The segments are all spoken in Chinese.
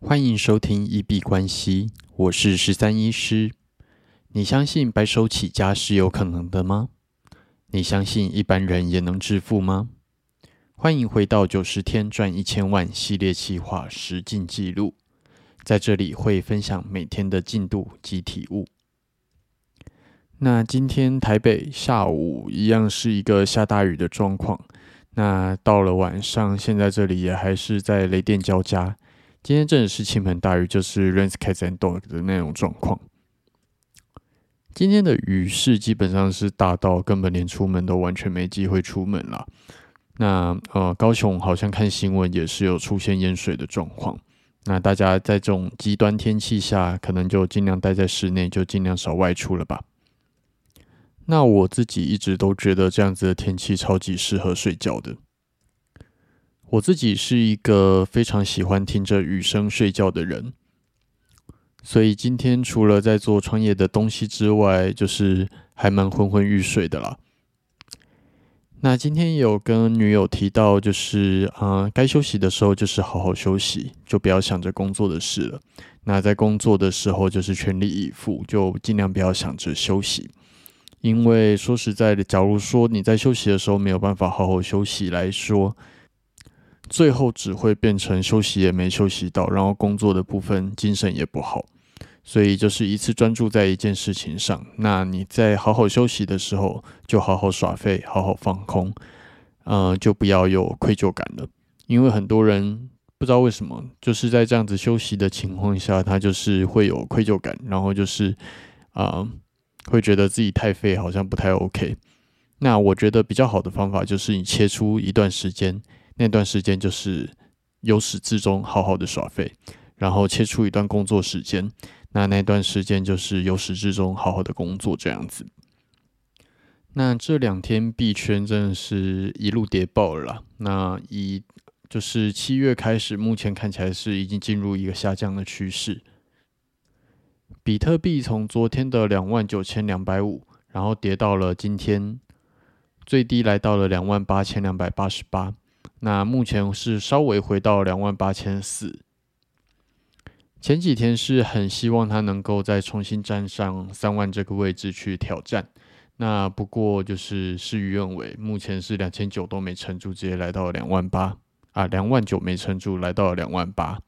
欢迎收听一币关系，我是十三医师。你相信白手起家是有可能的吗？你相信一般人也能致富吗？欢迎回到九十天赚一千万系列计划实进记录，在这里会分享每天的进度及体悟。那今天台北下午一样是一个下大雨的状况，那到了晚上，现在这里也还是在雷电交加。今天真的是倾盆大雨，就是 rain cats and dog 的那种状况。今天的雨势基本上是大到根本连出门都完全没机会出门了。那呃，高雄好像看新闻也是有出现淹水的状况。那大家在这种极端天气下，可能就尽量待在室内，就尽量少外出了吧。那我自己一直都觉得这样子的天气超级适合睡觉的。我自己是一个非常喜欢听着雨声睡觉的人，所以今天除了在做创业的东西之外，就是还蛮昏昏欲睡的啦。那今天有跟女友提到，就是啊，该休息的时候就是好好休息，就不要想着工作的事了。那在工作的时候就是全力以赴，就尽量不要想着休息。因为说实在的，假如说你在休息的时候没有办法好好休息来说，最后只会变成休息也没休息到，然后工作的部分精神也不好，所以就是一次专注在一件事情上。那你在好好休息的时候，就好好耍废，好好放空，呃，就不要有愧疚感了。因为很多人不知道为什么，就是在这样子休息的情况下，他就是会有愧疚感，然后就是啊，会觉得自己太废，好像不太 OK。那我觉得比较好的方法就是你切出一段时间。那段时间就是由始至终好好的耍废，然后切出一段工作时间，那那段时间就是由始至终好好的工作这样子。那这两天币圈真的是一路跌爆了。那以就是七月开始，目前看起来是已经进入一个下降的趋势。比特币从昨天的两万九千两百五，然后跌到了今天最低来到了两万八千两百八十八。那目前是稍微回到两万八千四，前几天是很希望它能够再重新站上三万这个位置去挑战。那不过就是事与愿违，目前是两千九都没撑住，直接来到两万八啊，两万九没撑住，来到了两万八。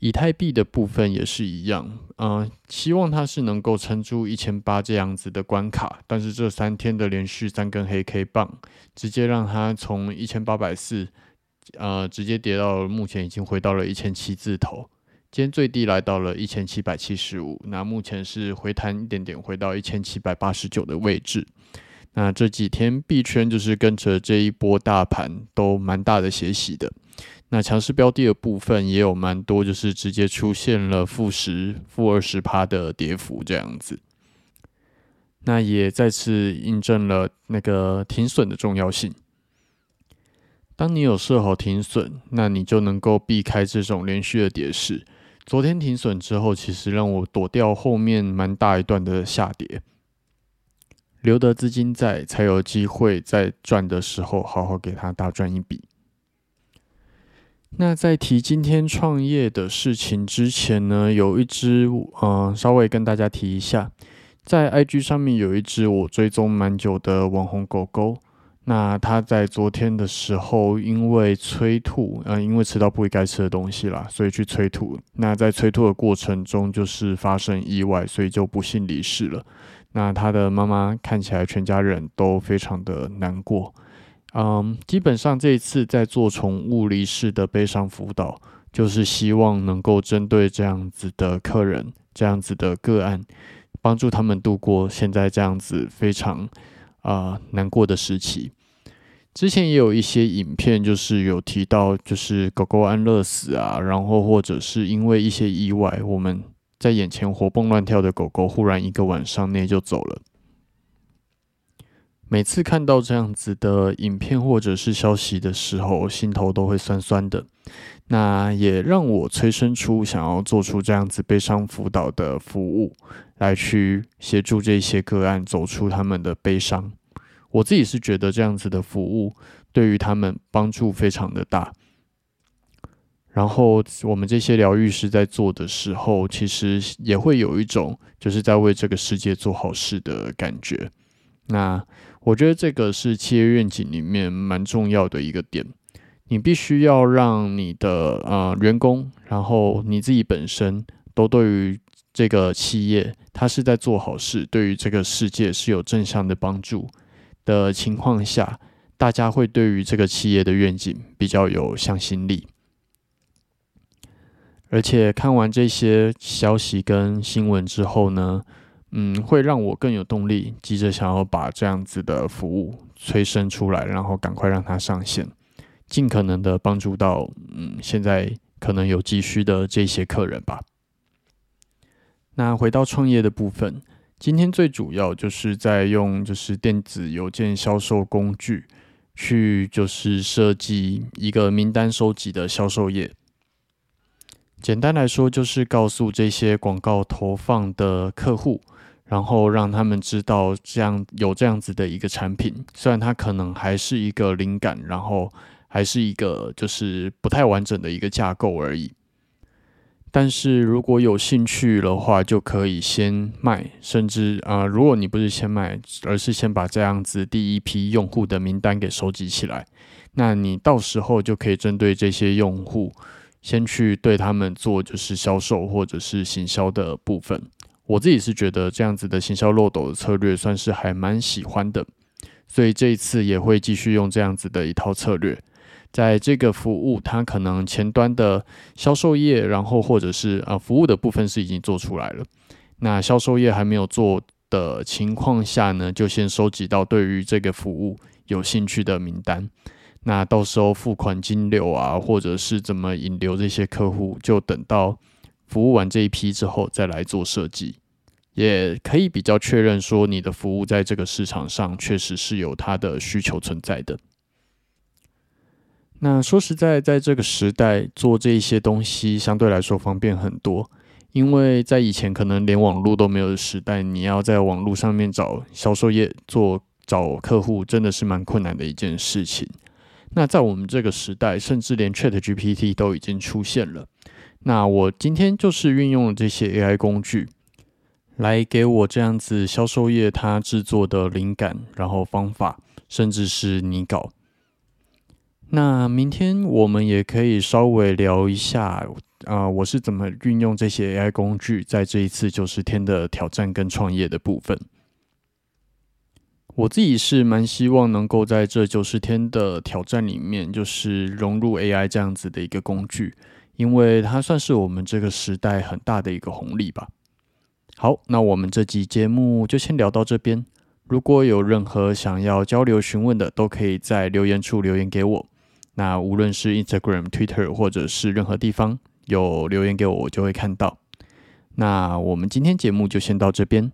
以太币的部分也是一样，嗯，希望它是能够撑住一千八这样子的关卡，但是这三天的连续三根黑 K 棒，直接让它从一千八百四，呃，直接跌到目前已经回到了一千七字头，今天最低来到了一千七百七十五，那目前是回弹一点点，回到一千七百八十九的位置。那这几天币圈就是跟着这一波大盘都蛮大的血洗的。那强势标的的部分也有蛮多，就是直接出现了负十、负二十趴的跌幅这样子。那也再次印证了那个停损的重要性。当你有设好停损，那你就能够避开这种连续的跌势。昨天停损之后，其实让我躲掉后面蛮大一段的下跌，留得资金在，才有机会在赚的时候好好给它大赚一笔。那在提今天创业的事情之前呢，有一只，嗯，稍微跟大家提一下，在 IG 上面有一只我追踪蛮久的网红狗狗，那它在昨天的时候因为催吐，呃，因为吃到不该吃的东西啦，所以去催吐。那在催吐的过程中，就是发生意外，所以就不幸离世了。那它的妈妈看起来全家人都非常的难过。嗯，基本上这一次在做宠物离世的悲伤辅导，就是希望能够针对这样子的客人、这样子的个案，帮助他们度过现在这样子非常啊难过的时期。之前也有一些影片，就是有提到，就是狗狗安乐死啊，然后或者是因为一些意外，我们在眼前活蹦乱跳的狗狗，忽然一个晚上内就走了。每次看到这样子的影片或者是消息的时候，心头都会酸酸的。那也让我催生出想要做出这样子悲伤辅导的服务，来去协助这些个案走出他们的悲伤。我自己是觉得这样子的服务对于他们帮助非常的大。然后我们这些疗愈师在做的时候，其实也会有一种就是在为这个世界做好事的感觉。那我觉得这个是企业愿景里面蛮重要的一个点。你必须要让你的呃员工，然后你自己本身都对于这个企业，它是在做好事，对于这个世界是有正向的帮助的情况下，大家会对于这个企业的愿景比较有向心力。而且看完这些消息跟新闻之后呢，嗯，会让我更有动力，急着想要把这样子的服务催生出来，然后赶快让它上线。尽可能的帮助到，嗯，现在可能有急需的这些客人吧。那回到创业的部分，今天最主要就是在用就是电子邮件销售工具去就是设计一个名单收集的销售页。简单来说，就是告诉这些广告投放的客户，然后让他们知道这样有这样子的一个产品，虽然它可能还是一个灵感，然后。还是一个就是不太完整的一个架构而已。但是如果有兴趣的话，就可以先卖，甚至啊，如果你不是先卖，而是先把这样子第一批用户的名单给收集起来，那你到时候就可以针对这些用户，先去对他们做就是销售或者是行销的部分。我自己是觉得这样子的行销漏斗的策略算是还蛮喜欢的，所以这一次也会继续用这样子的一套策略。在这个服务，它可能前端的销售页，然后或者是啊服务的部分是已经做出来了。那销售页还没有做的情况下呢，就先收集到对于这个服务有兴趣的名单。那到时候付款金流啊，或者是怎么引流这些客户，就等到服务完这一批之后再来做设计，也可以比较确认说你的服务在这个市场上确实是有它的需求存在的。那说实在，在这个时代做这一些东西相对来说方便很多，因为在以前可能连网络都没有的时代，你要在网络上面找销售业做找客户，真的是蛮困难的一件事情。那在我们这个时代，甚至连 Chat GPT 都已经出现了。那我今天就是运用了这些 AI 工具，来给我这样子销售业它制作的灵感，然后方法，甚至是拟稿。那明天我们也可以稍微聊一下啊，我是怎么运用这些 AI 工具在这一次九十天的挑战跟创业的部分。我自己是蛮希望能够在这九十天的挑战里面，就是融入 AI 这样子的一个工具，因为它算是我们这个时代很大的一个红利吧。好，那我们这集节目就先聊到这边。如果有任何想要交流询问的，都可以在留言处留言给我。那无论是 Instagram、Twitter 或者是任何地方有留言给我，我就会看到。那我们今天节目就先到这边，